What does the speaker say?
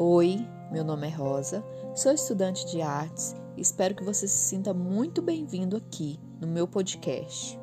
Oi, meu nome é Rosa, sou estudante de artes e espero que você se sinta muito bem-vindo aqui no meu podcast.